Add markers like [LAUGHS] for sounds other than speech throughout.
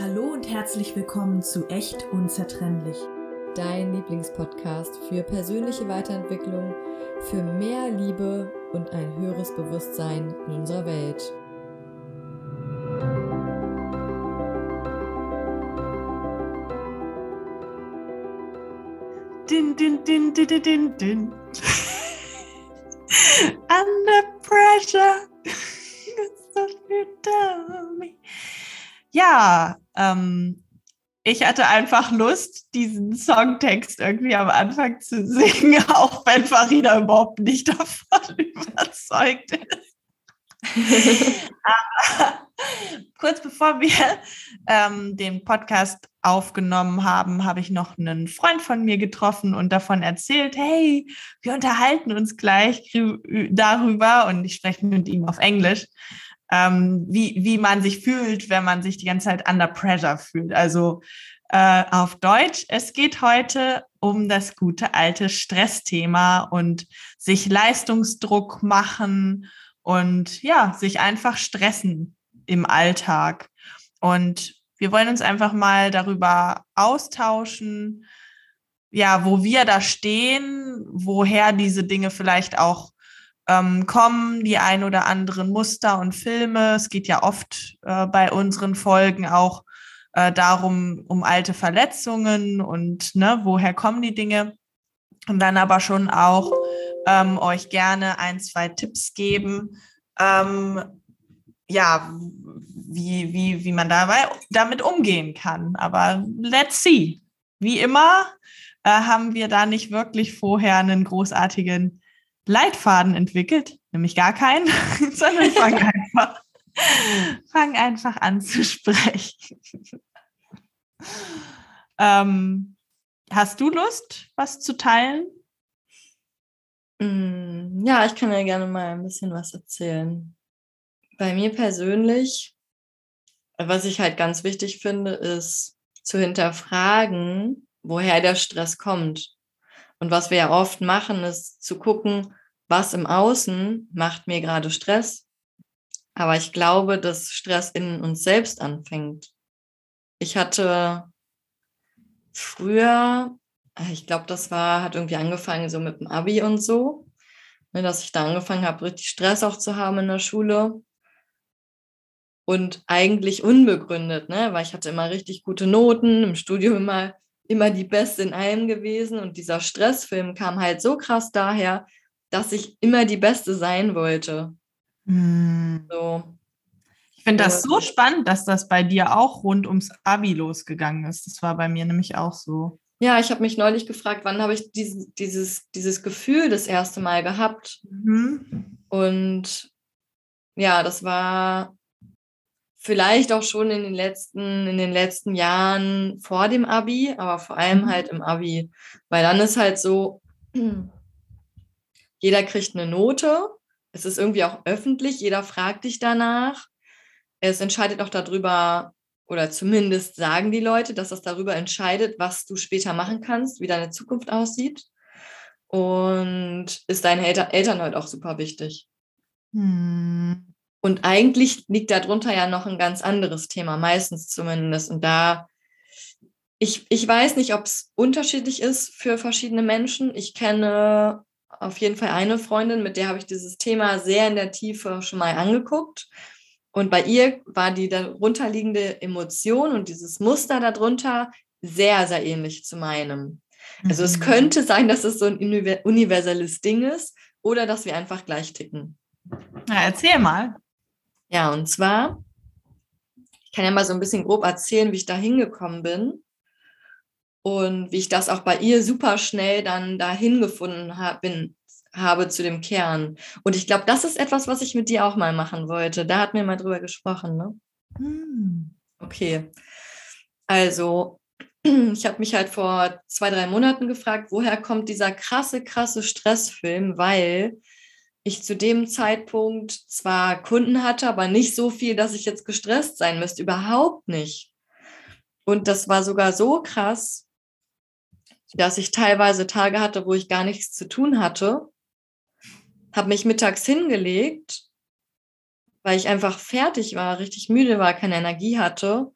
Hallo und herzlich willkommen zu Echt Unzertrennlich. Dein Lieblingspodcast für persönliche Weiterentwicklung, für mehr Liebe und ein höheres Bewusstsein in unserer Welt. Din, din, din, din, din, din, [LAUGHS] din. Under pressure. [LAUGHS] ja, ähm, ich hatte einfach Lust, diesen Songtext irgendwie am Anfang zu [LAUGHS] singen, auch wenn Farina überhaupt nicht davon [LAUGHS] überzeugt ist. [LAUGHS] Kurz bevor wir ähm, den Podcast aufgenommen haben, habe ich noch einen Freund von mir getroffen und davon erzählt, hey, wir unterhalten uns gleich darüber und ich spreche mit ihm auf Englisch ähm, wie, wie man sich fühlt, wenn man sich die ganze Zeit under pressure fühlt. Also äh, auf Deutsch, es geht heute um das gute alte Stressthema und sich Leistungsdruck machen und ja, sich einfach stressen im Alltag. Und wir wollen uns einfach mal darüber austauschen, ja, wo wir da stehen, woher diese Dinge vielleicht auch ähm, kommen die ein oder anderen Muster und Filme. Es geht ja oft äh, bei unseren Folgen auch äh, darum, um alte Verletzungen und ne, woher kommen die Dinge. Und dann aber schon auch ähm, euch gerne ein, zwei Tipps geben, ähm, ja, wie, wie, wie man dabei, damit umgehen kann. Aber let's see. Wie immer äh, haben wir da nicht wirklich vorher einen großartigen Leitfaden entwickelt, nämlich gar keinen, [LAUGHS] sondern fang [LAUGHS] einfach, fang einfach an zu sprechen. ähm, hast du Lust, was zu teilen? Mm, ja, ich kann ja gerne mal ein bisschen was erzählen. Bei mir persönlich, was ich halt ganz wichtig finde, ist zu hinterfragen, woher der Stress kommt. Und was wir ja oft machen, ist zu gucken, was im Außen macht mir gerade Stress. Aber ich glaube, dass Stress in uns selbst anfängt. Ich hatte früher, ich glaube, das war, hat irgendwie angefangen so mit dem Abi und so, ne, dass ich da angefangen habe, richtig Stress auch zu haben in der Schule. Und eigentlich unbegründet, ne? weil ich hatte immer richtig gute Noten, im Studium immer immer die Beste in allem gewesen und dieser Stressfilm kam halt so krass daher, dass ich immer die Beste sein wollte. Hm. So. Ich finde das so spannend, dass das bei dir auch rund ums Abi losgegangen ist. Das war bei mir nämlich auch so. Ja, ich habe mich neulich gefragt, wann habe ich dieses, dieses, dieses Gefühl das erste Mal gehabt. Mhm. Und ja, das war vielleicht auch schon in den letzten, in den letzten Jahren vor dem Abi, aber vor allem mhm. halt im Abi. Weil dann ist halt so, jeder kriegt eine Note. Es ist irgendwie auch öffentlich, jeder fragt dich danach. Es entscheidet auch darüber, oder zumindest sagen die Leute, dass das darüber entscheidet, was du später machen kannst, wie deine Zukunft aussieht. Und ist deinen Eltern, Eltern halt auch super wichtig. Hm. Und eigentlich liegt darunter ja noch ein ganz anderes Thema, meistens zumindest. Und da, ich, ich weiß nicht, ob es unterschiedlich ist für verschiedene Menschen. Ich kenne auf jeden Fall eine Freundin, mit der habe ich dieses Thema sehr in der Tiefe schon mal angeguckt. Und bei ihr war die darunterliegende Emotion und dieses Muster darunter sehr, sehr ähnlich zu meinem. Also mhm. es könnte sein, dass es so ein universelles Ding ist oder dass wir einfach gleich ticken. Na, erzähl mal. Ja, und zwar, ich kann ja mal so ein bisschen grob erzählen, wie ich da hingekommen bin und wie ich das auch bei ihr super schnell dann dahin gefunden hab, bin, habe zu dem Kern. Und ich glaube, das ist etwas, was ich mit dir auch mal machen wollte. Da hat mir mal drüber gesprochen, ne? Hm. Okay. Also, [CLEARS THROAT] ich habe mich halt vor zwei, drei Monaten gefragt, woher kommt dieser krasse, krasse Stressfilm, weil ich zu dem Zeitpunkt zwar Kunden hatte, aber nicht so viel, dass ich jetzt gestresst sein müsste. Überhaupt nicht. Und das war sogar so krass, dass ich teilweise Tage hatte, wo ich gar nichts zu tun hatte, habe mich mittags hingelegt, weil ich einfach fertig war, richtig müde war, keine Energie hatte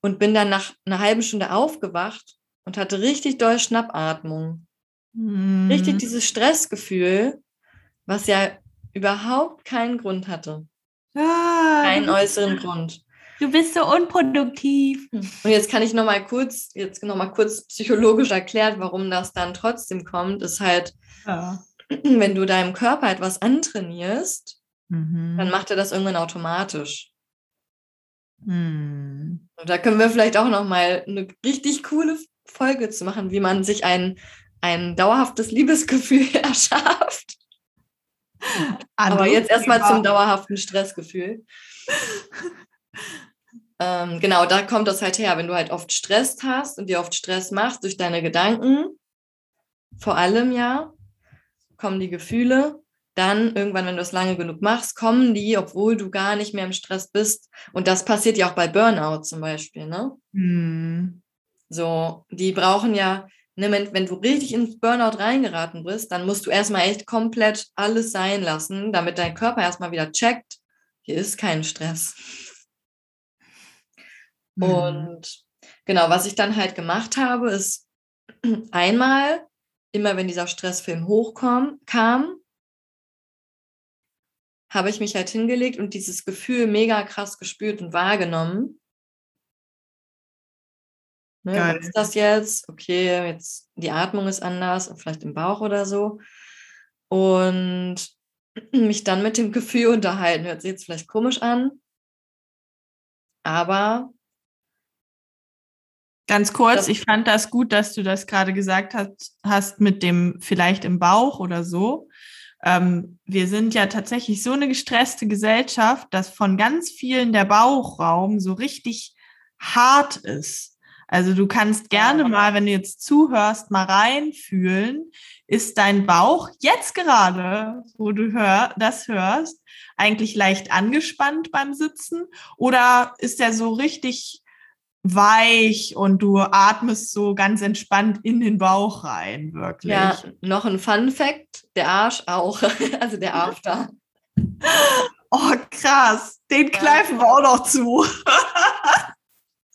und bin dann nach einer halben Stunde aufgewacht und hatte richtig doll Schnappatmung. Mhm. Richtig dieses Stressgefühl, was ja überhaupt keinen Grund hatte. Ah, Keinen äußeren Grund. Du bist so unproduktiv. Und jetzt kann ich noch mal kurz, jetzt noch mal kurz psychologisch erklärt, warum das dann trotzdem kommt, ist halt, Ja. [CLEARS THROAT] wenn du deinem Körper etwas antrainierst, Mhm. dann macht er das irgendwann automatisch. Mhm. Und da können wir vielleicht auch noch mal eine richtig coole Folge zu machen, wie man sich ein, ein dauerhaftes Liebesgefühl [LAUGHS] erschafft. Aber jetzt erstmal zum dauerhaften Stressgefühl. [LAUGHS] ähm, genau, da kommt das halt her, wenn du halt oft Stress hast und dir oft Stress machst durch deine Gedanken, vor allem ja, kommen die Gefühle. Dann irgendwann, wenn du es lange genug machst, kommen die, obwohl du gar nicht mehr im Stress bist. Und das passiert ja auch bei Burnout zum Beispiel, ne? Mhm. So, die brauchen ja, ne, wenn, wenn du richtig ins Burnout reingeraten bist, dann musst du erstmal echt komplett alles sein lassen, damit dein Körper erstmal wieder checkt, hier ist kein Stress. Mhm. Und genau, was ich dann halt gemacht habe, ist [CLEARS THROAT] einmal, immer wenn dieser Stressfilm hochkam, kam, habe ich mich halt hingelegt und dieses Gefühl mega krass gespürt und wahrgenommen. Ne, was ist das jetzt? Okay, jetzt die Atmung ist anders, vielleicht im Bauch oder so. Und [CLEARS THROAT] mich dann mit dem Gefühl [LAUGHS] unterhalten. Hört sich jetzt vielleicht komisch an, aber Ganz kurz, ich fand das gut, dass du das gerade gesagt hast, hast mit dem vielleicht im Bauch oder so. Ähm, wir sind ja tatsächlich so eine gestresste Gesellschaft, dass von ganz vielen der Bauchraum so richtig hart ist. Also du kannst gerne mal, wenn du jetzt zuhörst, mal reinfühlen, ist dein Bauch jetzt gerade, wo du hör, das hörst, eigentlich leicht angespannt beim Sitzen oder ist der so richtig weich und du atmest so ganz entspannt in den Bauch rein, wirklich. ja, noch ein Fun Fact, der Arsch auch, [LAUGHS] also der After. Oh, krass. Den Ja. kneifen wir auch noch zu.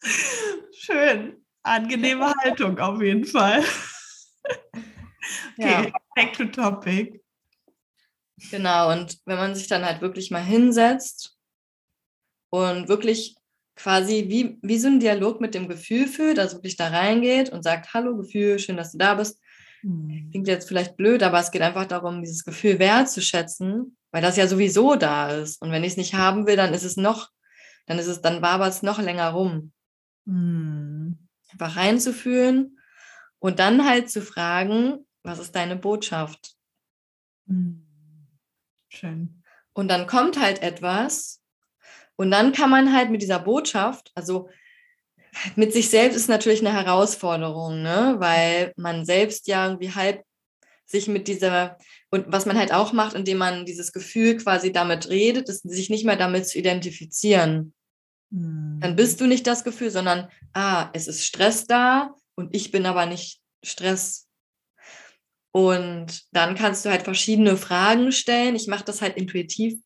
[LAUGHS] Schön. Angenehme Haltung auf jeden Fall. Ja. Okay, back to topic. Genau, und wenn man sich dann halt wirklich mal hinsetzt und wirklich quasi wie, wie so ein Dialog mit dem Gefühl führt, also wirklich da reingeht und sagt, hallo Gefühl, schön, dass du da bist. Klingt jetzt vielleicht blöd, aber es geht einfach darum, dieses Gefühl wertzuschätzen, weil das ja sowieso da ist. Und wenn ich es nicht haben will, dann ist es noch, dann ist es, dann wabert es noch länger rum. Hm. Einfach reinzufühlen und dann halt zu fragen, was ist deine Botschaft? Hm. Schön. Und dann kommt halt etwas und dann kann man halt mit dieser Botschaft, also mit sich selbst ist natürlich eine Herausforderung, ne? weil man selbst ja irgendwie halb sich mit dieser, und was man halt auch macht, indem man dieses Gefühl quasi damit redet, ist sich nicht mehr damit zu identifizieren. Hm. Dann bist du nicht das Gefühl, sondern, ah, es ist Stress da und ich bin aber nicht Stress. Und dann kannst du halt verschiedene Fragen stellen. Ich mache das halt intuitiv.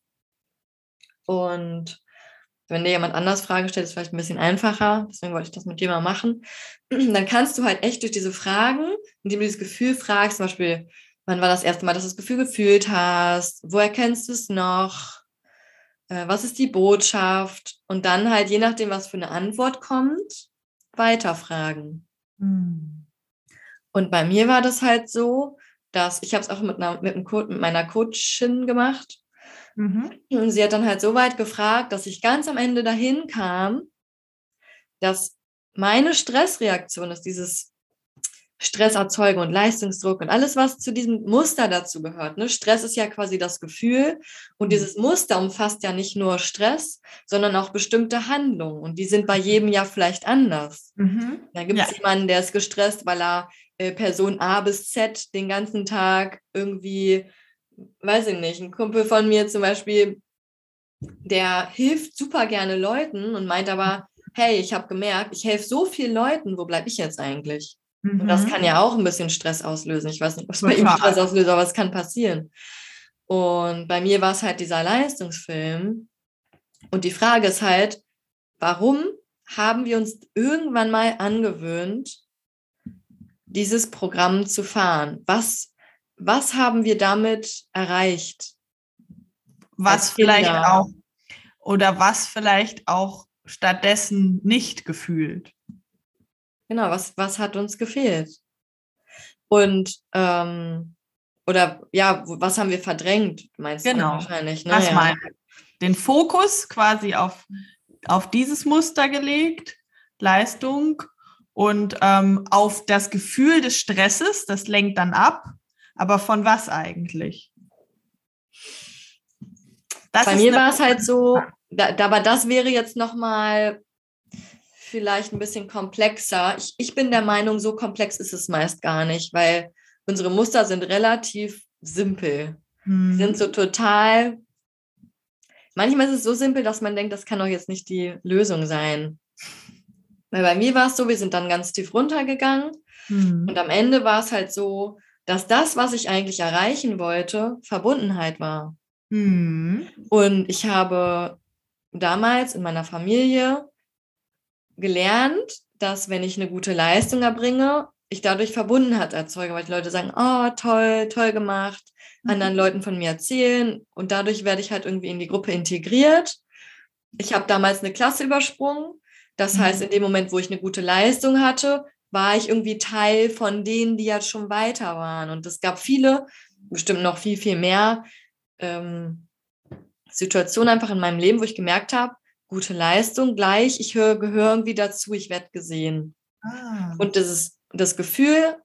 Und wenn dir jemand anders Fragen stellt, ist vielleicht ein bisschen einfacher. Deswegen wollte ich das mit dir mal machen. [CLEARS THROAT] Dann kannst du halt echt durch diese Fragen, indem du dieses Gefühl fragst, zum Beispiel, wann war das erste Mal, dass du das Gefühl gefühlt hast? Woher kennst du es noch? Äh, Was ist die Botschaft? Und dann halt, je nachdem, was für eine Antwort kommt, weiterfragen. Hm. Und bei mir war das halt so, dass ich habe es auch mit, einer, mit, einem mit meiner Coachin gemacht. Mhm. Und sie hat dann halt so weit gefragt, dass ich ganz am Ende dahin kam, dass meine Stressreaktion ist, dieses Stresserzeugung und Leistungsdruck und alles, was zu diesem Muster dazu gehört. Ne? Stress ist ja quasi das Gefühl und Mhm. dieses Muster umfasst ja nicht nur Stress, sondern auch bestimmte Handlungen und die sind bei jedem ja vielleicht anders. Mhm. Da gibt es Ja. jemanden, der ist gestresst, weil er äh, Person A bis Z den ganzen Tag irgendwie, weiß ich nicht, ein Kumpel von mir zum Beispiel, der hilft super gerne Leuten und meint aber, hey, ich habe gemerkt, ich helfe so vielen Leuten, wo bleibe ich jetzt eigentlich? Und das Mhm. kann ja auch ein bisschen Stress auslösen. Ich weiß nicht, was bei ihm. Stress auslöst, aber es kann passieren. Und bei mir war es halt dieser Leistungsfilm. Und die Frage ist halt, warum haben wir uns irgendwann mal angewöhnt, dieses Programm zu fahren? Was, was haben wir damit erreicht? Was vielleicht auch oder was vielleicht auch stattdessen nicht gefühlt. Genau, was, was hat uns gefehlt? Und ähm, oder ja, was haben wir verdrängt, meinst genau. du wahrscheinlich? Ne? Das ja. meine Den Fokus quasi auf, auf dieses Muster gelegt, Leistung und ähm, auf das Gefühl des Stresses, das lenkt dann ab. Aber von was eigentlich? Das Bei mir war es halt so, da, aber das wäre jetzt nochmal vielleicht ein bisschen komplexer. Ich, ich bin der Meinung, so komplex ist es meist gar nicht, weil unsere Muster sind relativ simpel. Hm. Sind so total. Manchmal ist es so simpel, dass man denkt, das kann doch jetzt nicht die Lösung sein. Weil bei mir war es so, wir sind dann ganz tief runtergegangen hm. und am Ende war es halt so, dass das, was ich eigentlich erreichen wollte, Verbundenheit war. Hm. Und ich habe damals in meiner Familie gelernt, dass wenn ich eine gute Leistung erbringe, ich dadurch Verbundenheit erzeuge, weil die Leute sagen, oh, toll, toll gemacht, mhm. anderen Leuten von mir erzählen und dadurch werde ich halt irgendwie in die Gruppe integriert. Ich habe damals eine Klasse übersprungen. Das mhm. heißt, in dem Moment, wo ich eine gute Leistung hatte, war ich irgendwie Teil von denen, die ja schon weiter waren. Und es gab viele, bestimmt noch viel, viel mehr ähm, Situationen einfach in meinem Leben, wo ich gemerkt habe, gute Leistung gleich, ich höre, gehöre irgendwie dazu, ich werde gesehen. Ah. Und das ist das Gefühl,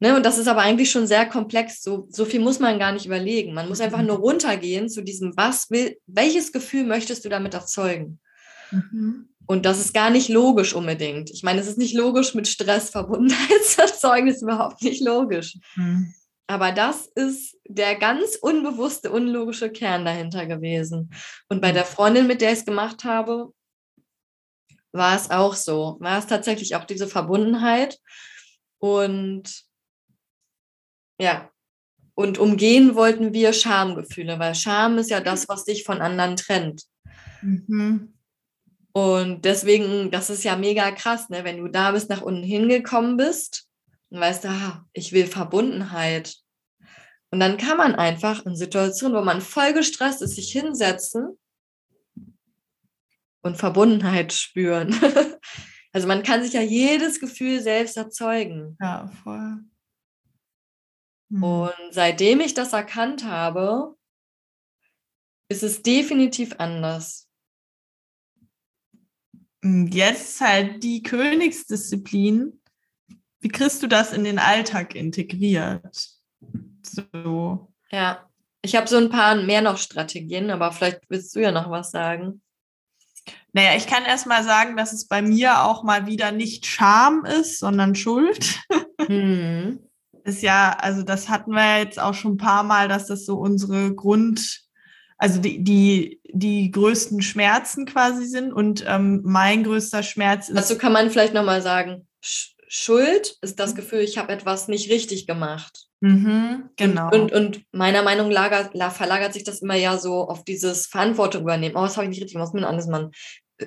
ne, und das ist aber eigentlich schon sehr komplex, so, so viel muss man gar nicht überlegen. Man muss einfach mhm. nur runtergehen zu diesem, was will, welches Gefühl möchtest du damit erzeugen? Mhm. Und das ist gar nicht logisch unbedingt. Ich meine, es ist nicht logisch, mit Stress erzeugen, ist [LAUGHS] überhaupt nicht logisch. Mhm. Aber das ist der ganz unbewusste, unlogische Kern dahinter gewesen. Und bei mhm. der Freundin, mit der ich es gemacht habe, war es auch so. War es tatsächlich auch diese Verbundenheit. Und ja, und umgehen wollten wir Schamgefühle, weil Scham ist ja das, was dich von anderen trennt. Mhm. Und deswegen, das ist ja mega krass, ne? wenn du da bis nach unten hingekommen bist und weißt, ah, ich will Verbundenheit. Und dann kann man einfach in Situationen, wo man voll gestresst ist, sich hinsetzen und Verbundenheit spüren. [LAUGHS] also man kann sich ja jedes Gefühl selbst erzeugen. Ja, voll. Hm. Und seitdem ich das erkannt habe, ist es definitiv anders. Jetzt halt die Königsdisziplin, wie kriegst du das in den Alltag integriert? So. Ja, ich habe so ein paar mehr noch Strategien, aber vielleicht willst du ja noch was sagen. Naja, ich kann erst mal sagen, dass es bei mir auch mal wieder nicht Scham ist, sondern Schuld. [LAUGHS] Hm. Ist ja, also das hatten wir jetzt auch schon ein paar Mal, dass das so unsere Grund, also die, die, die größten Schmerzen quasi sind. Und ähm, mein größter Schmerz ist. Also kann man vielleicht nochmal sagen, Schuld ist das mhm. Gefühl, ich habe etwas nicht richtig gemacht. Mhm, genau. Und, und, und, meiner Meinung nach verlagert sich das immer ja so auf dieses Verantwortung übernehmen. Oh, das habe ich nicht richtig gemacht, was mit anderes Mann.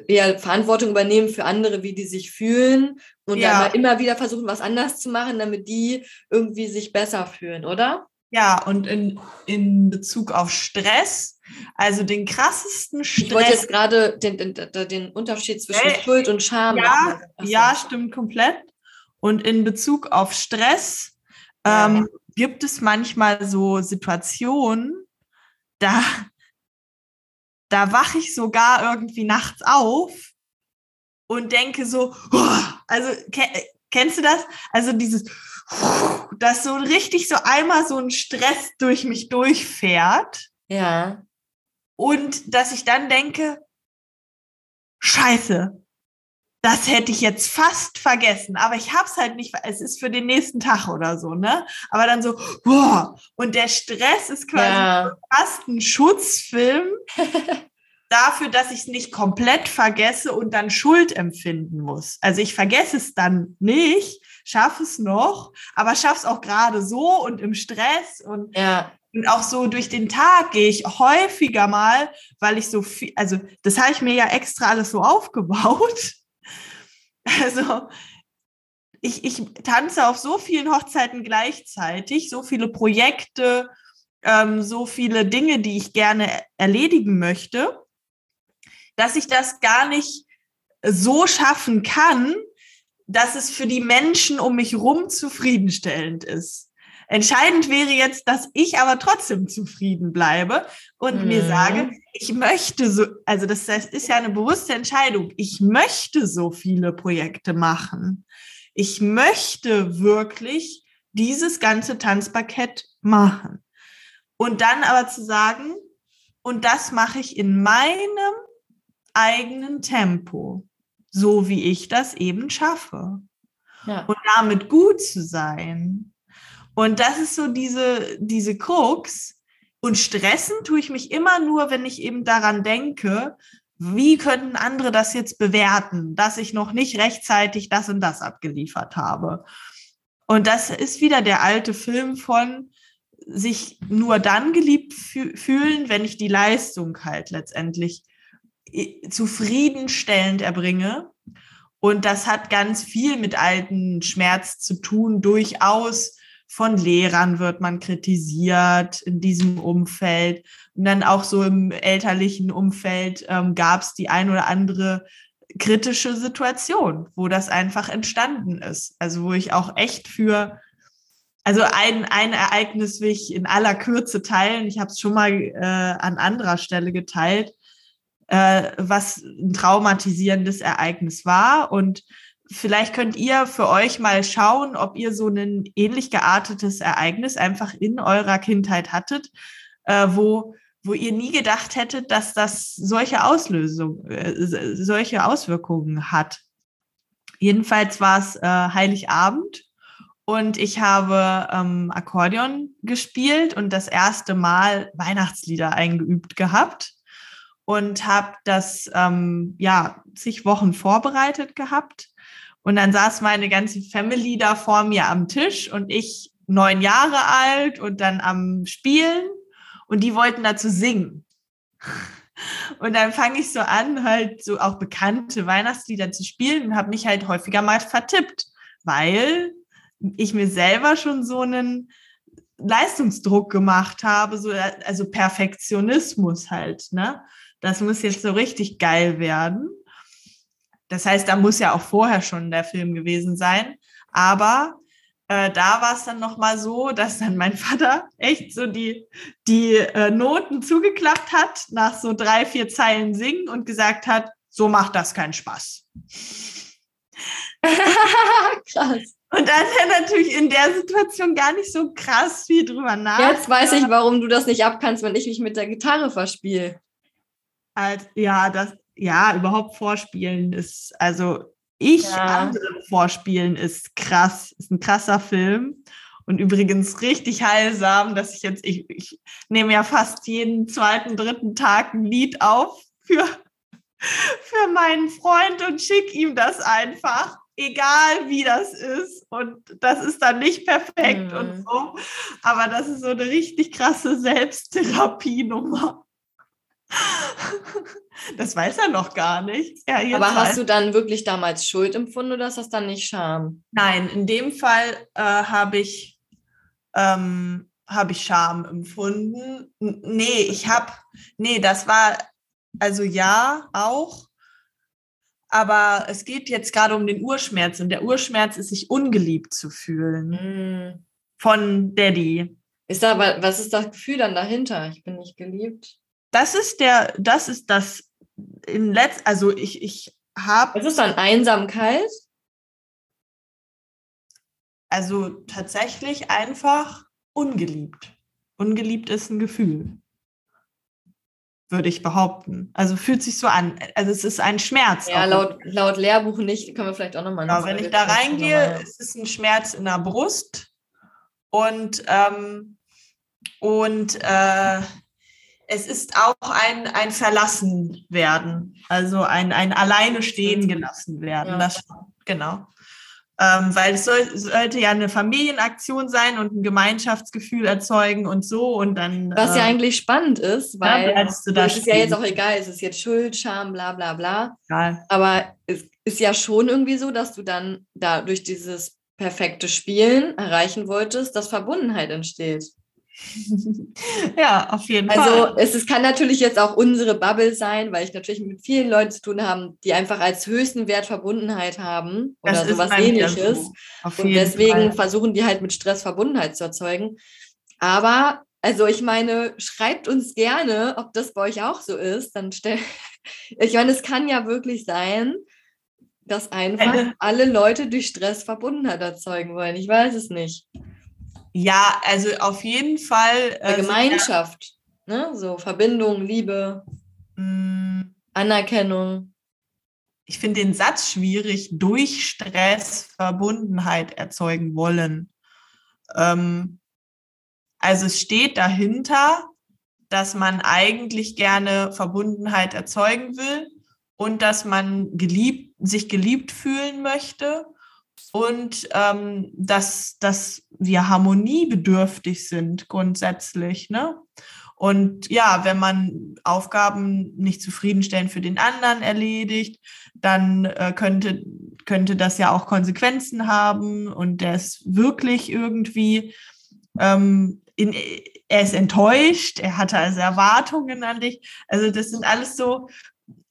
Eher Verantwortung übernehmen für andere, wie die sich fühlen und ja. dann immer wieder versuchen, was anders zu machen, damit die irgendwie sich besser fühlen, oder? Ja, und in, in Bezug auf Stress, also den krassesten Stress. Ich wollte jetzt gerade den, den, den Unterschied zwischen äh, Schuld und Scham. Ja, ja, stimmt komplett. Und in Bezug auf Stress ähm, gibt es manchmal so Situationen, da, da wache ich sogar irgendwie nachts auf und denke so, also kennst du das? Also dieses, dass so richtig so einmal so ein Stress durch mich durchfährt. Ja. Und dass ich dann denke, scheiße, das hätte ich jetzt fast vergessen, aber ich habe es halt nicht, es ist für den nächsten Tag oder so, ne? Aber dann so, boah, und der Stress ist quasi ja. fast ein Schutzfilm [LAUGHS] dafür, dass ich es nicht komplett vergesse und dann Schuld empfinden muss. Also ich vergesse es dann nicht, schaffe es noch, aber schaffe es auch gerade so und im Stress und ja. Und auch so durch den Tag gehe ich häufiger mal, weil ich so viel, also das habe ich mir ja extra alles so aufgebaut, [LAUGHS] Also ich, ich tanze auf so vielen Hochzeiten gleichzeitig, so viele Projekte, ähm, so viele Dinge, die ich gerne erledigen möchte, dass ich das gar nicht so schaffen kann, dass es für die Menschen um mich rum zufriedenstellend ist. Entscheidend wäre jetzt, dass ich aber trotzdem zufrieden bleibe und mhm. mir sage, ich möchte so, also das ist ja eine bewusste Entscheidung. Ich möchte so viele Projekte machen. Ich möchte wirklich dieses ganze Tanzparkett machen. Und dann aber zu sagen, und das mache ich in meinem eigenen Tempo, so wie ich das eben schaffe. Ja. Und damit gut zu sein. Und das ist so diese, diese Krux. Und stressen tue ich mich immer nur, wenn ich eben daran denke, wie könnten andere das jetzt bewerten, dass ich noch nicht rechtzeitig das und das abgeliefert habe. Und das ist wieder der alte Film von sich nur dann geliebt fühlen, wenn ich die Leistung halt letztendlich zufriedenstellend erbringe. Und das hat ganz viel mit alten Schmerz zu tun, durchaus von Lehrern wird man kritisiert in diesem Umfeld. Und dann auch so im elterlichen Umfeld ähm, gab es die ein oder andere kritische Situation, wo das einfach entstanden ist. Also wo ich auch echt für, also ein, ein Ereignis will ich in aller Kürze teilen. Ich habe es schon mal äh, an anderer Stelle geteilt, äh, was ein traumatisierendes Ereignis war. Und vielleicht könnt ihr für euch mal schauen, ob ihr so ein ähnlich geartetes Ereignis einfach in eurer Kindheit hattet, äh, wo, wo ihr nie gedacht hättet, dass das solche Auslösung, äh, solche Auswirkungen hat. Jedenfalls war es äh, Heiligabend und ich habe ähm, Akkordeon gespielt und das erste Mal Weihnachtslieder eingeübt gehabt und habe das ähm, ja zig Wochen vorbereitet gehabt und dann saß meine ganze Family da vor mir am Tisch und ich neun Jahre alt und dann am Spielen und die wollten dazu singen. [LAUGHS] Und dann fange ich so an, halt so auch bekannte Weihnachtslieder zu spielen und habe mich halt häufiger mal vertippt, weil ich mir selber schon so einen Leistungsdruck gemacht habe, so also Perfektionismus halt, ne? Das muss jetzt so richtig geil werden. Das heißt, da muss ja auch vorher schon der Film gewesen sein. Aber äh, da war es dann nochmal so, dass dann mein Vater echt so die, die äh, Noten zugeklappt hat, nach so drei, vier Zeilen singen und gesagt hat, so macht das keinen Spaß. [LAUGHS] krass. Und dann ja natürlich in der Situation gar nicht so krass viel drüber nach. Jetzt weiß ich, warum du das nicht abkannst, wenn ich mich mit der Gitarre verspiele. Als, ja, das, ja, überhaupt vorspielen ist, also ich ja. anderen vorspielen ist krass, ist ein krasser Film. Und übrigens richtig heilsam, dass ich jetzt, ich, ich nehme ja fast jeden zweiten, dritten Tag ein Lied auf für, für meinen Freund und schicke ihm das einfach, egal wie das ist. Und das ist dann nicht perfekt mhm. und so. Aber das ist so eine richtig krasse Selbsttherapie-Nummer. Das weiß er noch gar nicht. Ja, Aber hast du dann wirklich damals Schuld empfunden oder ist das dann nicht Scham? Nein, in dem Fall äh, habe ich, ähm, hab ich Scham empfunden. nee, ich habe, nee, das war, also ja, auch. Aber es geht jetzt gerade um den Urschmerz und der Urschmerz ist, sich ungeliebt zu fühlen. Mm. Von Daddy. Ist da, was ist das Gefühl dann dahinter? Ich bin nicht geliebt das ist der, das ist das in letzt, also ich, ich habe. Was ist dann Einsamkeit? Also tatsächlich einfach ungeliebt. Ungeliebt ist ein Gefühl. Würde ich behaupten. Also fühlt sich so an. Also es ist ein Schmerz. Ja, laut, laut Lehrbuch nicht, können wir vielleicht auch nochmal. Genau, wenn ich da reingehe, ist es ein Schmerz in der Brust. Und, ähm, und äh, es ist auch ein, ein Verlassen werden, also ein, ein alleine stehen gelassen werden. Ja. Das, genau. Ähm, weil es soll, sollte ja eine Familienaktion sein und ein Gemeinschaftsgefühl erzeugen und so und dann. Was ja äh, eigentlich spannend ist, weil ja, es ist ja jetzt auch egal, es ist jetzt Schuld, Scham, bla bla bla. Egal. Aber es ist ja schon irgendwie so, dass du dann da durch dieses perfekte Spielen erreichen wolltest, dass Verbundenheit entsteht. [LAUGHS] ja, auf jeden Fall. Also es, es kann natürlich jetzt auch unsere Bubble sein, weil ich natürlich mit vielen Leuten zu tun habe, die einfach als höchsten Wert Verbundenheit haben oder Das sowas ähnliches. so. Und deswegen Fall. versuchen die halt mit Stress Verbundenheit zu erzeugen. Aber, also ich meine, schreibt uns gerne, ob das bei euch auch so ist. Dann stell, [LAUGHS] ich meine, es kann ja wirklich sein, dass einfach alle Leute durch Stress Verbundenheit erzeugen wollen. Ich weiß es nicht. Ja, also auf jeden Fall. Äh, Gemeinschaft, ne? So Verbindung, Liebe, Ja, mh, Anerkennung. ich finde den Satz schwierig, durch Stress Verbundenheit erzeugen wollen. Ähm, also es steht dahinter, dass man eigentlich gerne Verbundenheit erzeugen will und dass man geliebt, sich geliebt fühlen möchte und ähm, dass, dass wir harmoniebedürftig sind grundsätzlich. Ne? Und ja, wenn man Aufgaben nicht zufriedenstellend für den anderen erledigt, dann äh, könnte, könnte das ja auch Konsequenzen haben und der ist wirklich irgendwie, ähm, in, er ist enttäuscht, er hatte also Erwartungen an dich. Also das sind alles so,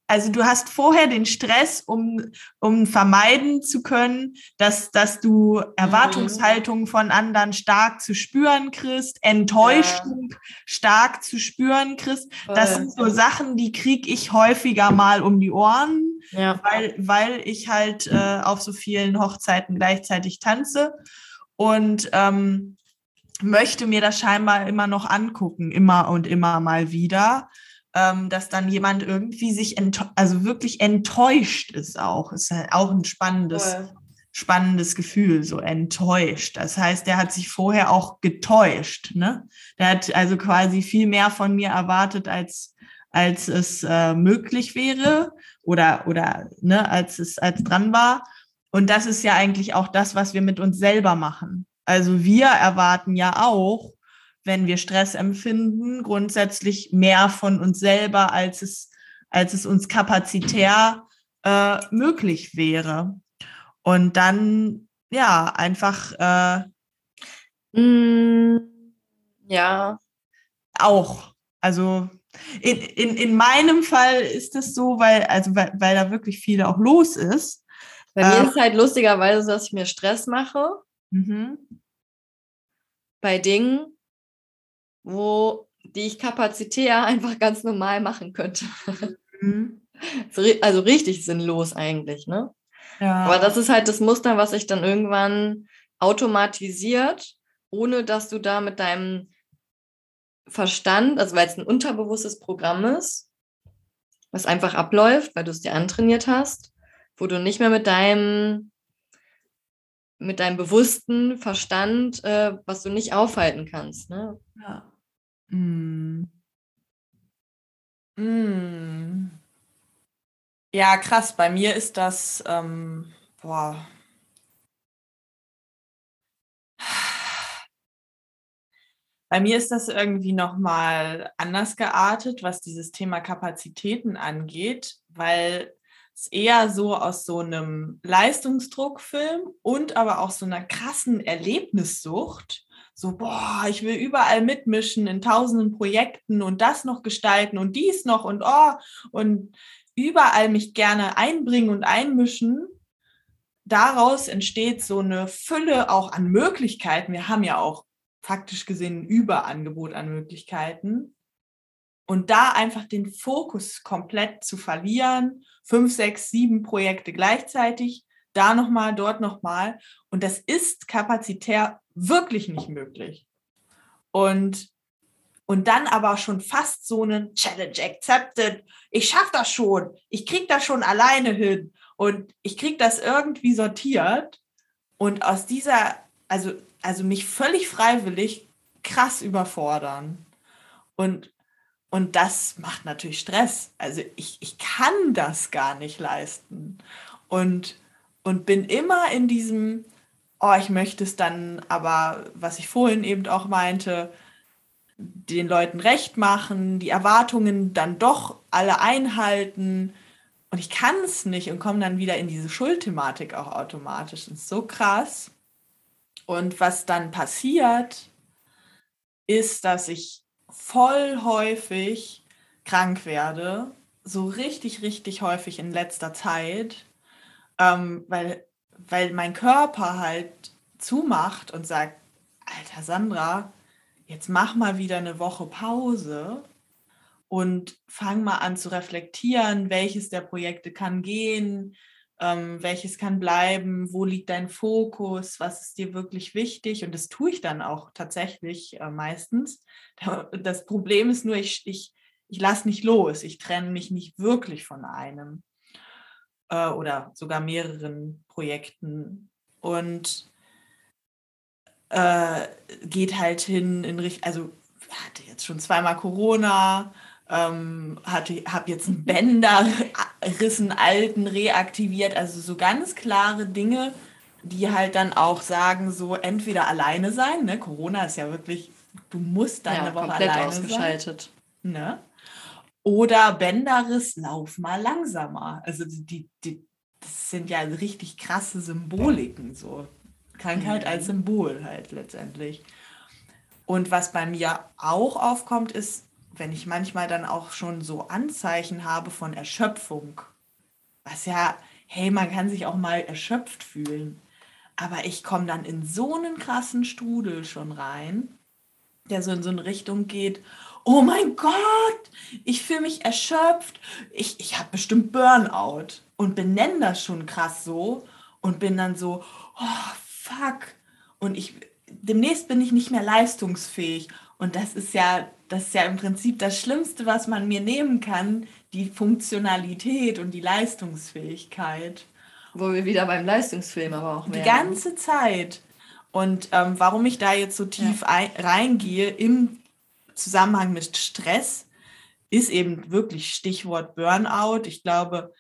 also du hast vorher den Stress, um, um vermeiden zu können, dass, dass du Erwartungshaltungen von anderen stark zu spüren kriegst, Enttäuschung stark zu spüren kriegst. Das Voll. sind so Sachen, die kriege ich häufiger mal um die Ohren, ja. weil, weil ich halt äh, auf so vielen Hochzeiten gleichzeitig tanze und ähm, möchte mir das scheinbar immer noch angucken, immer und immer mal wieder, ähm, dass dann jemand irgendwie sich, also wirklich enttäuscht ist auch. Ist halt auch ein spannendes, Voll. spannendes Gefühl, so enttäuscht. Das heißt, der hat sich vorher auch getäuscht. Ne? Der hat also quasi viel mehr von mir erwartet, als, als es äh, möglich wäre oder, oder ne, als es als dran war. Und das ist ja eigentlich auch das, was wir mit uns selber machen. Also wir erwarten ja auch, wenn wir Stress empfinden, grundsätzlich mehr von uns selber, als es, als es uns kapazitär äh, möglich wäre. Und dann, ja, einfach äh, Mm, ja. auch. Also in, in, in meinem Fall ist es so, weil, also weil, weil da wirklich viel auch los ist. Bei mir Ähm. ist es halt lustigerweise so, dass ich mir Stress mache Mhm. bei Dingen, wo die ich kapazitär [LAUGHS] einfach ganz normal machen könnte. Mhm. [LAUGHS] Also richtig sinnlos eigentlich, ne? Ja. Aber das ist halt das Muster, was sich dann irgendwann automatisiert, ohne dass du da mit deinem Verstand, also weil es ein unterbewusstes Programm ist, was einfach abläuft, weil du es dir antrainiert hast, wo du nicht mehr mit deinem mit deinem bewussten Verstand, äh, was du nicht aufhalten kannst. Ne? Ja. Mm. Mm. Ja, krass. Bei mir ist das, ähm, boah. Bei mir ist das irgendwie nochmal anders geartet, was dieses Thema Kapazitäten angeht, weil es eher so aus so einem Leistungsdruckfilm und aber auch so einer krassen Erlebnissucht so, boah, ich will überall mitmischen in tausenden Projekten und das noch gestalten und dies noch und oh, und überall mich gerne einbringen und einmischen. Daraus entsteht so eine Fülle auch an Möglichkeiten. Wir haben ja auch faktisch gesehen ein Überangebot an Möglichkeiten. Und da einfach den Fokus komplett zu verlieren, fünf, sechs, sieben Projekte gleichzeitig, da nochmal, dort nochmal. Und das ist kapazitär wirklich nicht möglich. Und, und dann aber schon fast so einen Challenge accepted. Ich schaffe das schon. Ich kriege das schon alleine hin. Und ich kriege das irgendwie sortiert. Und aus dieser, also, also mich völlig freiwillig krass überfordern. Und, und das macht natürlich Stress. Also ich, ich kann das gar nicht leisten. Und, und bin immer in diesem, oh, ich möchte es dann, aber was ich vorhin eben auch meinte, den Leuten recht machen, die Erwartungen dann doch alle einhalten. Und ich kann es nicht und komme dann wieder in diese Schuldthematik auch automatisch. Das ist so krass. Und was dann passiert, ist, dass ich voll häufig krank werde. So richtig, richtig häufig in letzter Zeit. Ähm, weil, weil mein Körper halt zumacht und sagt, Alter Sandra, jetzt mach mal wieder eine Woche Pause und fang mal an zu reflektieren, welches der Projekte kann gehen, ähm, welches kann bleiben, wo liegt dein Fokus, was ist dir wirklich wichtig. Und das tue ich dann auch tatsächlich äh, meistens. Das Problem ist nur, ich, ich, ich lasse nicht los, ich trenne mich nicht wirklich von einem äh, oder sogar mehreren Projekten. Und äh, geht halt hin in Richtung, also hatte jetzt schon zweimal Corona, ähm, hatte, habe jetzt einen Bänderriss, [LAUGHS] einen alten reaktiviert, also so ganz klare Dinge, die halt dann auch sagen, so entweder alleine sein, ne? Corona ist ja wirklich, du musst deine ja, Woche alleine ausgeschaltet. sein. Ne? Oder Bänderriss, lauf mal langsamer. Also die, die, das sind ja richtig krasse Symboliken so. Krankheit als Symbol halt letztendlich. Und was bei mir auch aufkommt, ist, wenn ich manchmal dann auch schon so Anzeichen habe von Erschöpfung. Was ja, hey, man kann sich auch mal erschöpft fühlen. Aber ich komme dann in so einen krassen Strudel schon rein, der so in so eine Richtung geht, oh mein Gott, ich fühle mich erschöpft, ich, ich habe bestimmt Burnout und benenne das schon krass so und bin dann so, oh fuck. Und ich, demnächst bin ich nicht mehr leistungsfähig. Und das ist ja, das ist ja im Prinzip das Schlimmste, was man mir nehmen kann, die Funktionalität und die Leistungsfähigkeit. Wo wir wieder beim Leistungsfilm aber auch werden. Die ganze Zeit. Und ähm, warum ich da jetzt so tief ja. ein, reingehe im Zusammenhang mit Stress, ist eben wirklich Stichwort Burnout. Ich glaube,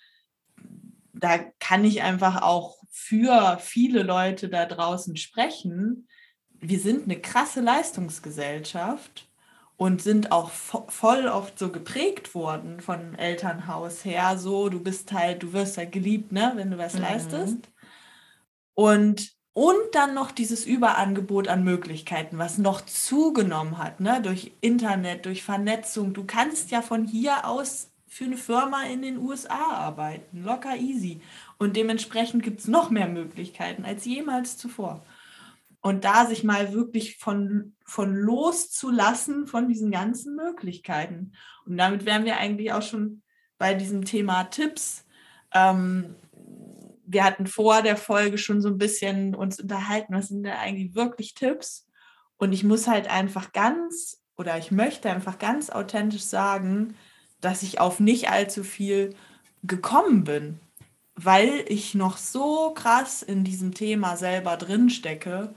da kann ich einfach auch für viele Leute da draußen sprechen. Wir sind eine krasse Leistungsgesellschaft und sind auch voll oft so geprägt worden von Elternhaus her. So, du bist halt, du wirst halt geliebt, ne, wenn du was mhm. leistest. Und, und dann noch dieses Überangebot an Möglichkeiten, was noch zugenommen hat, ne, durch Internet, durch Vernetzung. Du kannst ja von hier aus für eine Firma in den USA arbeiten, locker easy. Und dementsprechend gibt es noch mehr Möglichkeiten als jemals zuvor. Und da sich mal wirklich von, von loszulassen von diesen ganzen Möglichkeiten. Und damit wären wir eigentlich auch schon bei diesem Thema Tipps. Ähm, wir hatten vor der Folge schon so ein bisschen uns unterhalten, was sind da eigentlich wirklich Tipps? Und ich muss halt einfach ganz oder ich möchte einfach ganz authentisch sagen, dass ich auf nicht allzu viel gekommen bin weil ich noch so krass in diesem Thema selber drin stecke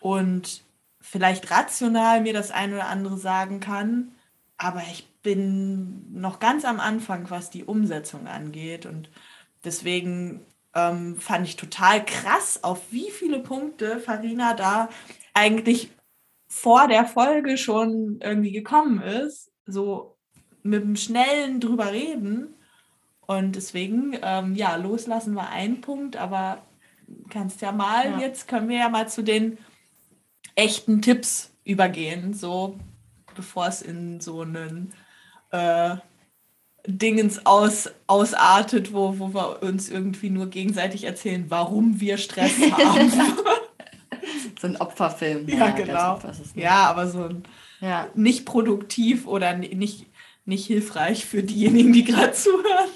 und vielleicht rational mir das eine oder andere sagen kann, aber ich bin noch ganz am Anfang, was die Umsetzung angeht und deswegen ähm, fand ich total krass, auf wie viele Punkte Farina da eigentlich vor der Folge schon irgendwie gekommen ist, so mit dem schnellen drüber reden und deswegen, ähm, ja, loslassen war ein Punkt, aber kannst ja mal, ja. jetzt können wir ja mal zu den echten Tipps übergehen, so bevor es in so einen äh, Dingens aus, ausartet, wo, wo wir uns irgendwie nur gegenseitig erzählen, warum wir Stress [LAUGHS] haben. so ein Opferfilm. Ja, ja genau. Ja, aber so ein ja. nicht produktiv oder nicht, nicht hilfreich für diejenigen, die gerade zuhören.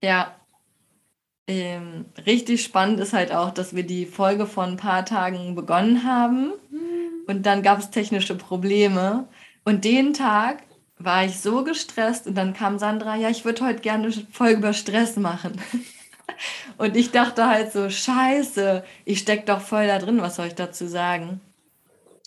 Ja. Ähm, richtig spannend ist halt auch, dass wir die Folge vor ein paar Tagen begonnen haben mhm. und dann gab es technische Probleme. Und den Tag war ich so gestresst und dann kam Sandra, ja, ich würde heute gerne eine Folge über Stress machen. [LAUGHS] und ich dachte halt so, scheiße, ich stecke doch voll da drin, was soll ich dazu sagen?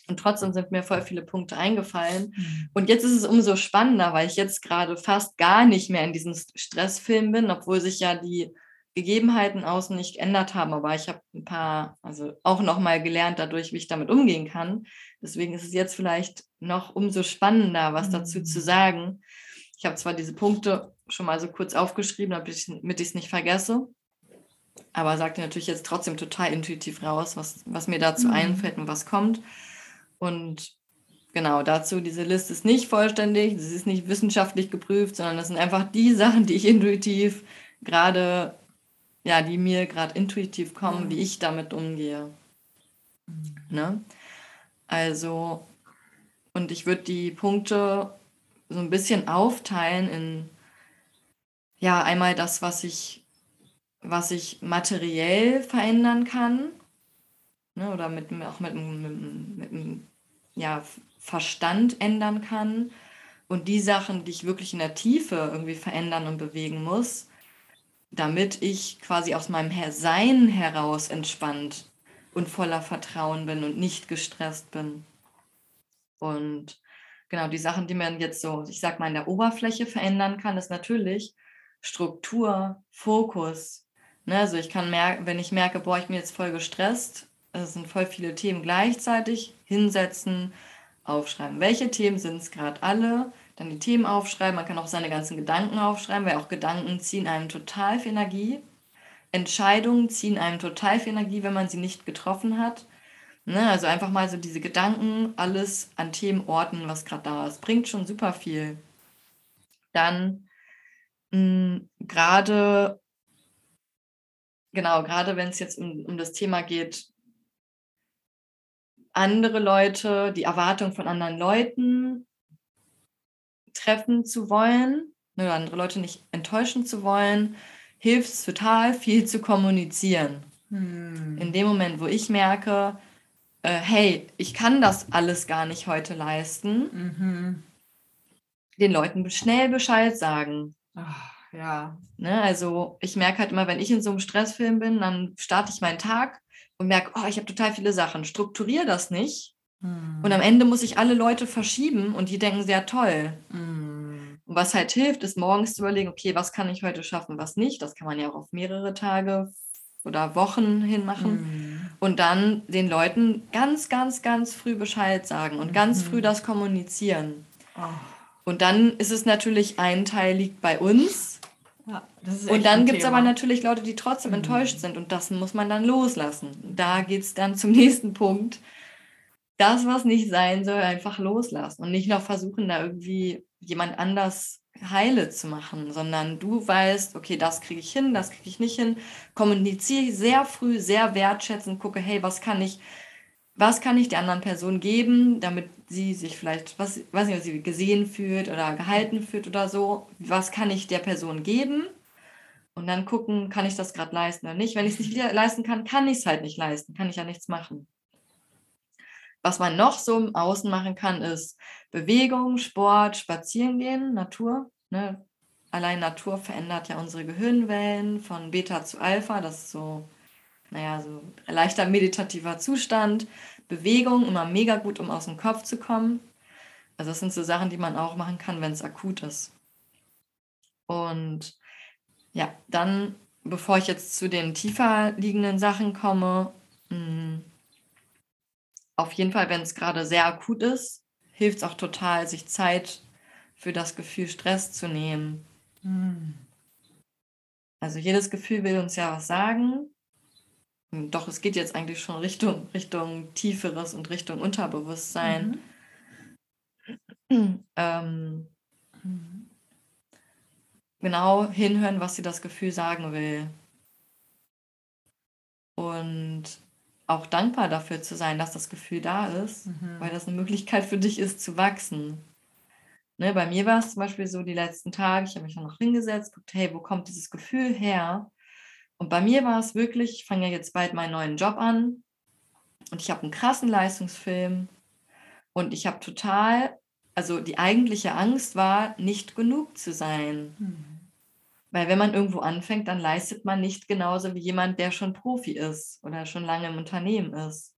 Und trotzdem sind mir voll viele Punkte eingefallen. Mhm. Und jetzt ist es umso spannender, weil ich jetzt gerade fast gar nicht mehr in diesem Stressfilm bin, obwohl sich ja die Gegebenheiten außen nicht geändert haben, aber ich habe ein paar, also auch nochmal gelernt dadurch, wie ich damit umgehen kann. Deswegen ist es jetzt vielleicht noch umso spannender, was dazu zu mhm. sagen. Ich habe zwar diese Punkte schon mal so kurz aufgeschrieben, damit ich es nicht vergesse, aber sagte natürlich jetzt trotzdem total intuitiv raus, was, was mir dazu mhm. einfällt und was kommt. Und genau dazu, diese Liste ist nicht vollständig, sie ist nicht wissenschaftlich geprüft, sondern das sind einfach die Sachen, die ich intuitiv gerade ja, die mir gerade intuitiv kommen, wie ich damit umgehe. Mhm. Ne? Also, und ich würde die Punkte so ein bisschen aufteilen in, ja, einmal das, was ich, was ich materiell verändern kann, ne, oder mit, auch mit, mit, mit, mit ja, Verstand ändern kann. Und die Sachen, die ich wirklich in der Tiefe irgendwie verändern und bewegen muss, damit ich quasi aus meinem Sein heraus entspannt und voller Vertrauen bin und nicht gestresst bin. Und genau die Sachen, die man jetzt so, ich sag mal, in der Oberfläche verändern kann, ist natürlich Struktur, Fokus. Ne, also ich kann merken, wenn ich merke, boah, ich bin jetzt voll gestresst, es sind voll viele Themen gleichzeitig, hinsetzen, aufschreiben. Welche Themen sind es gerade alle? Dann die Themen aufschreiben. Man kann auch seine ganzen Gedanken aufschreiben, weil auch Gedanken ziehen einem total viel Energie. Entscheidungen ziehen einem total viel Energie, wenn man sie nicht getroffen hat. Ne? Also einfach mal so diese Gedanken, alles an Themen orten, was gerade da ist. Bringt schon super viel. Dann hm, gerade, genau, gerade wenn es jetzt um, um das Thema geht, andere Leute, die Erwartung von anderen Leuten, treffen zu wollen oder ne, andere Leute nicht enttäuschen zu wollen, hilft es total [LAUGHS] viel zu kommunizieren. Hm. In dem Moment, wo ich merke, äh, hey, ich kann das alles gar nicht heute leisten, mhm. den Leuten schnell Bescheid sagen. Ach, ja. Ne, also ich merke halt immer, wenn ich in so einem Stressfilm bin, dann starte ich meinen Tag und merke, oh, ich habe total viele Sachen. Strukturiere das nicht Mhm. Und am Ende muss ich alle Leute verschieben und die denken sehr toll. Mhm. Und was halt hilft, ist morgens zu überlegen, okay, was kann ich heute schaffen, was nicht. Das kann man ja auch auf mehrere Tage oder Wochen hin machen. Mhm. Und dann den Leuten ganz, ganz, ganz früh Bescheid sagen und ganz früh mhm. das kommunizieren. Oh. Und dann ist es natürlich, ein Teil liegt bei uns. Ja, und dann gibt es aber natürlich Leute, die trotzdem mhm. enttäuscht sind und das muss man dann loslassen. Da geht es dann zum [LAUGHS] nächsten Punkt das, was nicht sein soll, einfach loslassen und nicht noch versuchen, da irgendwie jemand anders heile zu machen, sondern du weißt, okay, das kriege ich hin, das kriege ich nicht hin, kommuniziere sehr früh, sehr wertschätzend, gucke, hey, was kann ich, was kann ich der anderen Person geben, damit sie sich vielleicht, was, weiß nicht, ob sie gesehen fühlt oder gehalten fühlt oder so, was kann ich der Person geben? Und dann gucken, kann ich das gerade leisten oder nicht. Wenn ich es nicht leisten kann, kann ich es halt nicht leisten, kann ich ja nichts machen. Was man noch so im Außen machen kann, ist Bewegung, Sport, Spazieren gehen, Natur. Ne? Allein Natur verändert ja unsere Gehirnwellen von Beta zu Alpha. Das ist so, naja, so ein leichter meditativer Zustand. Bewegung, immer mega gut, um aus dem Kopf zu kommen. Also das sind so Sachen, die man auch machen kann, wenn es akut ist. Und ja, dann, bevor ich jetzt zu den tiefer liegenden Sachen komme, mh, hm, auf jeden Fall, wenn es gerade sehr akut ist, hilft es auch total, sich Zeit für das Gefühl Stress zu nehmen. Mhm. Also jedes Gefühl will uns ja was sagen. Doch es geht jetzt eigentlich schon Richtung, Richtung Tieferes und Richtung Unterbewusstsein. Mhm. [CLEARS THROAT] Ähm, mhm. Genau hinhören, was dir das Gefühl sagen will. Und auch dankbar dafür zu sein, dass das Gefühl da ist, mhm. weil das eine Möglichkeit für dich ist, zu wachsen. Ne, bei mir war es zum Beispiel so die letzten Tage, ich habe mich dann noch hingesetzt, guckt, hey, wo kommt dieses Gefühl her? Und bei mir war es wirklich, ich fange ja jetzt bald meinen neuen Job an und ich habe einen krassen Leistungsfilm und ich habe total, also die eigentliche Angst war, nicht genug zu sein. Mhm. Weil wenn man irgendwo anfängt, dann leistet man nicht genauso wie jemand, der schon Profi ist oder schon lange im Unternehmen ist.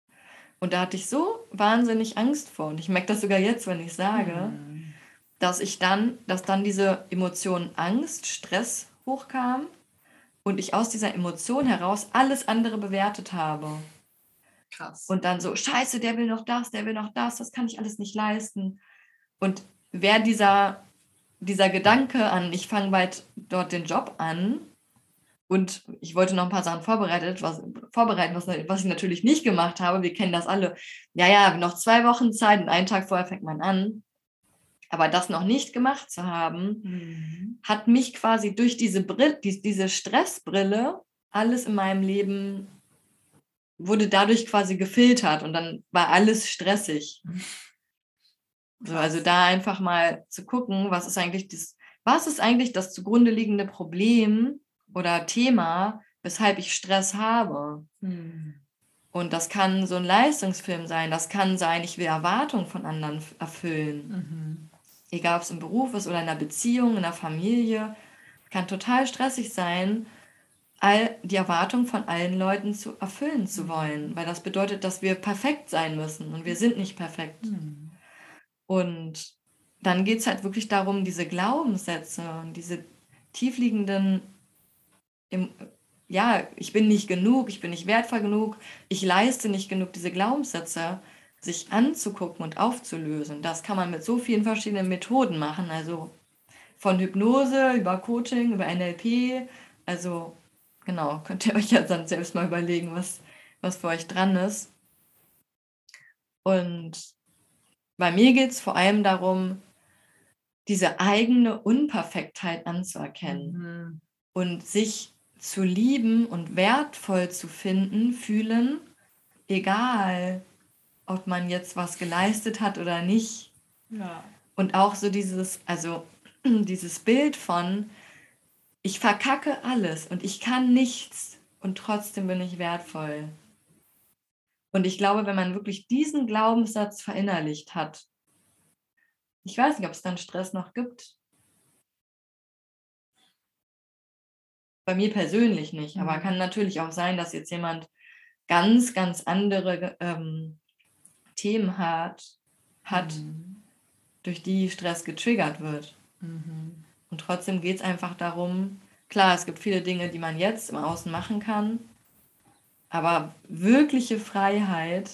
Und da hatte ich so wahnsinnig Angst vor. Und ich merke das sogar jetzt, wenn ich sage, mhm. dass ich dann, dass dann diese Emotion Angst, Stress hochkam und ich aus dieser Emotion heraus alles andere bewertet habe. Krass. Und dann so, scheiße, der will noch das, der will noch das, das kann ich alles nicht leisten. Und wer dieser, dieser Gedanke an, ich fange bald dort den Job an und ich wollte noch ein paar Sachen vorbereitet, was, vorbereiten, was, was ich natürlich nicht gemacht habe. Wir kennen das alle. Ja, ja, noch zwei Wochen Zeit und einen Tag vorher fängt man an. Aber das noch nicht gemacht zu haben, Mhm. hat mich quasi durch diese Brille, die, diese Stressbrille, alles in meinem Leben wurde dadurch quasi gefiltert und dann war alles stressig. [LAUGHS] So, also da einfach mal zu gucken, was ist eigentlich das, was ist eigentlich das zugrunde liegende Problem oder Thema, weshalb ich Stress habe. Mhm. Und das kann so ein Leistungsfilm sein, das kann sein, ich will Erwartungen von anderen erfüllen. Mhm. Egal, ob es im Beruf ist oder in einer Beziehung, in der Familie. Kann total stressig sein, all die Erwartungen von allen Leuten zu erfüllen zu wollen. Weil das bedeutet, dass wir perfekt sein müssen und wir sind nicht perfekt. Mhm. Und dann geht es halt wirklich darum, diese Glaubenssätze und diese tiefliegenden, im, ja, ich bin nicht genug, ich bin nicht wertvoll genug, ich leiste nicht genug, diese Glaubenssätze sich anzugucken und aufzulösen. Das kann man mit so vielen verschiedenen Methoden machen. Also von Hypnose über Coaching, über NLP. Also genau, könnt ihr euch ja dann selbst mal überlegen, was, was für euch dran ist. Und bei mir geht es vor allem darum, diese eigene Unperfektheit anzuerkennen Mhm. und sich zu lieben und wertvoll zu finden, fühlen, egal ob man jetzt was geleistet hat oder nicht. Ja. Und auch so dieses, also [CLEARS THROAT] dieses Bild von, ich verkacke alles und ich kann nichts und trotzdem bin ich wertvoll. Und ich glaube, wenn man wirklich diesen Glaubenssatz verinnerlicht hat, ich weiß nicht, ob es dann Stress noch gibt. Bei mir persönlich nicht, aber Mhm. kann natürlich auch sein, dass jetzt jemand ganz, ganz andere ähm, Themen hat, hat Mhm. durch die Stress getriggert wird. Mhm. Und trotzdem geht es einfach darum, klar, es gibt viele Dinge, die man jetzt im Außen machen kann, aber wirkliche Freiheit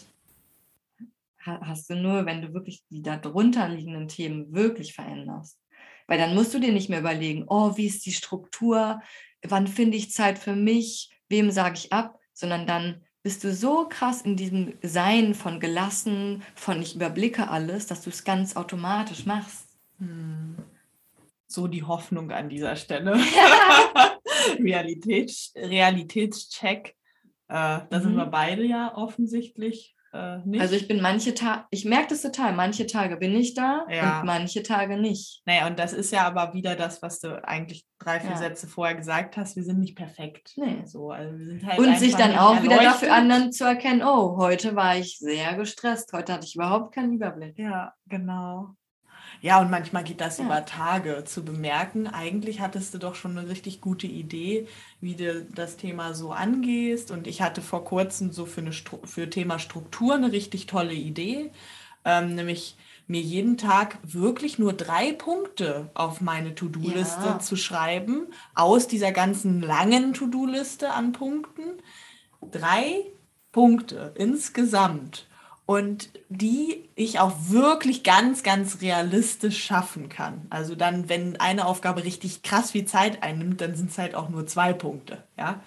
ha- hast du nur, wenn du wirklich die darunter liegenden Themen wirklich veränderst. Weil dann musst du dir nicht mehr überlegen, oh, wie ist die Struktur, wann finde ich Zeit für mich, wem sage ich ab, sondern dann bist du so krass in diesem Sein von gelassen, von ich überblicke alles, dass du es ganz automatisch machst. Mhm. So die Hoffnung an dieser Stelle. [LAUGHS] Realitäts Realitätscheck. Äh, da sind Mhm. wir beide ja offensichtlich äh, nicht. Also ich bin manche Tage, ich merke das total, manche Tage bin ich da Ja. und manche Tage nicht. Naja, und das ist ja aber wieder das, was du eigentlich drei, vier Ja. Sätze vorher gesagt hast. Wir sind nicht perfekt. Nee. So, also wir sind halt Und sich dann auch wieder dafür anderen zu erkennen, oh, heute war ich sehr gestresst, heute hatte ich überhaupt keinen Überblick. Ja, genau. Ja, und manchmal geht das Ja. über Tage zu bemerken. Eigentlich hattest du doch schon eine richtig gute Idee, wie du das Thema so angehst. Und ich hatte vor kurzem so für, eine Stru für Thema Struktur eine richtig tolle Idee, ähm, nämlich mir jeden Tag wirklich nur drei Punkte auf meine To-Do-Liste Ja. zu schreiben, aus dieser ganzen langen To-Do-Liste an Punkten. Drei Punkte insgesamt. Und die ich auch wirklich ganz, ganz realistisch schaffen kann. Also dann, wenn eine Aufgabe richtig krass viel Zeit einnimmt, dann sind es halt auch nur zwei Punkte, ja.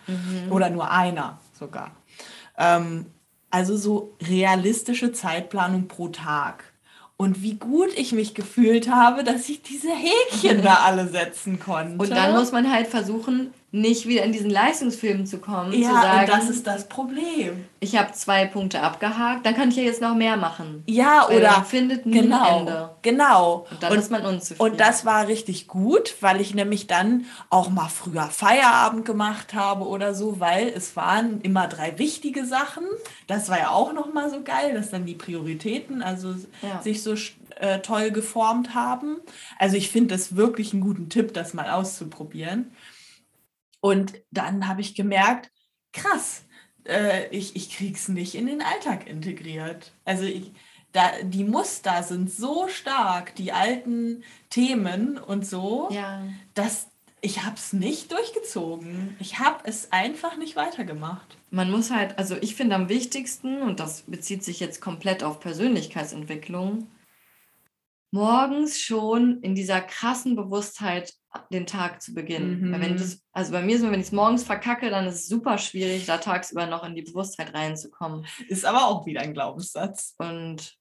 Oder nur einer sogar. Ähm, also so realistische Zeitplanung pro Tag. Und wie gut ich mich gefühlt habe, dass ich diese Häkchen da alle setzen konnte. Und dann muss man halt versuchen, nicht wieder in diesen Leistungsfilm zu kommen, zu ja, sagen, und das ist das Problem. ich habe zwei Punkte abgehakt, dann kann ich ja jetzt noch mehr machen. Ja, Weil oder findet nie genau, Ende. genau. Und dann ist man unzufrieden. Und das war richtig gut, weil ich nämlich dann auch mal früher Feierabend gemacht habe oder so, weil es waren immer drei wichtige Sachen. Das war ja auch noch mal so geil, dass dann die Prioritäten also Ja. sich so äh, toll geformt haben. Also ich finde das wirklich einen guten Tipp, das mal auszuprobieren. Und dann habe ich gemerkt, krass, äh, ich, ich krieg's nicht in den Alltag integriert. Also ich, da, die Muster sind so stark, die alten Themen und so, ja. dass ich habe es nicht durchgezogen. Ich habe es einfach nicht weitergemacht. Man muss halt, also ich finde am wichtigsten, und das bezieht sich jetzt komplett auf Persönlichkeitsentwicklung, morgens schon in dieser krassen Bewusstheit den Tag zu beginnen. Mhm. Wenn das, also bei mir ist, wenn ich es morgens verkacke, dann ist es super schwierig, da tagsüber noch in die Bewusstheit reinzukommen. Ist aber auch wieder ein Glaubenssatz. Und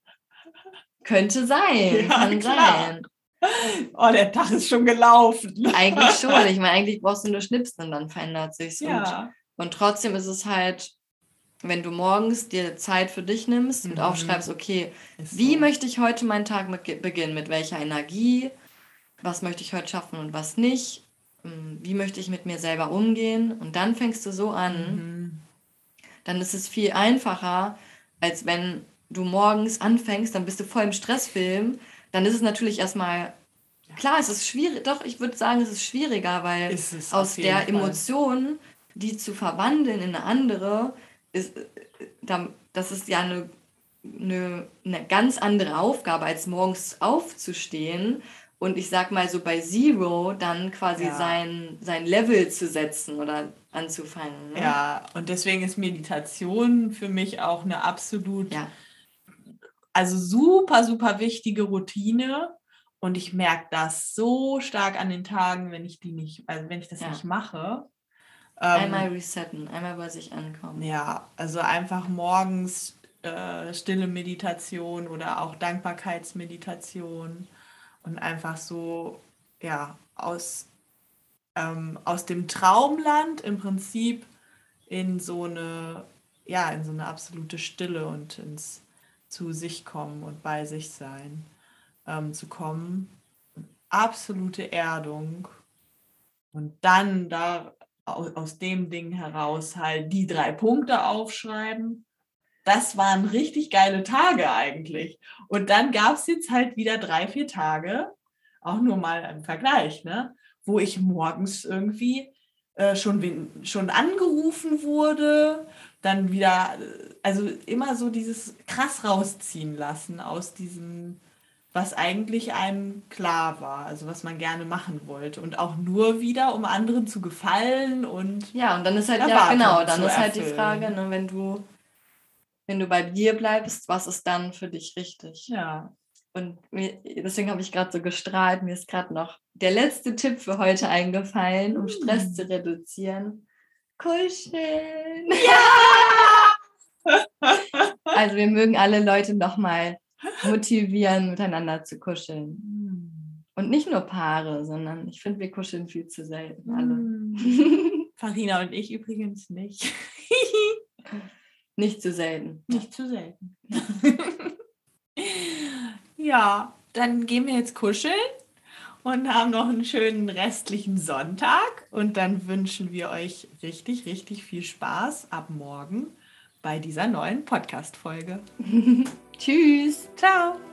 könnte sein, ja, kann klar. sein. Oh, der Tag ist schon gelaufen. Eigentlich schon. Ich [LAUGHS] meine, eigentlich brauchst du nur schnipsen und dann verändert sich ja. Und, und trotzdem ist es halt, wenn du morgens dir Zeit für dich nimmst mhm. und aufschreibst, okay, ist wie so. möchte ich heute meinen Tag mit, beginnen? Mit welcher Energie? Was möchte ich heute schaffen und was nicht? Hm, wie möchte ich mit mir selber umgehen? Und dann fängst du so an. Mhm. Dann ist es viel einfacher, als wenn du morgens anfängst, dann bist du voll im Stressfilm dann ist es natürlich erstmal, klar, es ist schwierig, doch, ich würde sagen, es ist schwieriger, weil ist aus der Fall. Emotion, die zu verwandeln in eine andere, ist, das ist ja eine, eine, eine ganz andere Aufgabe, als morgens aufzustehen und ich sag mal so bei Zero dann quasi ja. sein, sein Level zu setzen oder anzufangen. Ne? Ja, und deswegen ist Meditation für mich auch eine absolut ja also super, super wichtige Routine. Und ich merke das so stark an den Tagen, wenn ich die nicht, also wenn ich das ja. nicht mache. Einmal ähm, resetten, einmal bei sich ankommen. Ja, also einfach morgens äh, stille Meditation oder auch Dankbarkeitsmeditation und einfach so, ja, aus, ähm, aus dem Traumland im Prinzip in so eine, ja, in so eine absolute Stille und ins zu sich kommen und bei sich sein ähm, zu kommen. Absolute Erdung. Und dann da aus, dem Ding heraus halt die drei Punkte aufschreiben. Das waren richtig geile Tage eigentlich. Und dann gab es jetzt halt wieder drei, vier Tage, auch nur mal im Vergleich, ne? wo ich morgens irgendwie äh, schon, schon angerufen wurde, dann wieder, also immer so dieses krass rausziehen lassen aus diesem, was eigentlich einem klar war, also was man gerne machen wollte und auch nur wieder, um anderen zu gefallen und ja und dann ist halt ja genau, dann ist halt die Frage, ne, wenn du wenn du bei dir bleibst, was ist dann für dich richtig? Ja. Und mir, deswegen habe ich gerade so gestrahlt. Mir ist gerade noch der letzte Tipp für heute eingefallen, um Stress mm. zu reduzieren. Kuscheln. Ja! [LAUGHS] also wir mögen alle Leute nochmal motivieren, miteinander zu kuscheln. Mm. Und nicht nur Paare, sondern ich finde, wir kuscheln viel zu selten alle. Mm. [LAUGHS] Farina und ich übrigens nicht. [LAUGHS] nicht zu selten. Nicht zu selten. [LAUGHS] ja, dann gehen wir jetzt kuscheln und haben noch einen schönen restlichen Sonntag. Und dann wünschen wir euch richtig, richtig viel Spaß ab morgen bei dieser neuen Podcast-Folge. [LAUGHS] [LAUGHS] Tschüss. Ciao.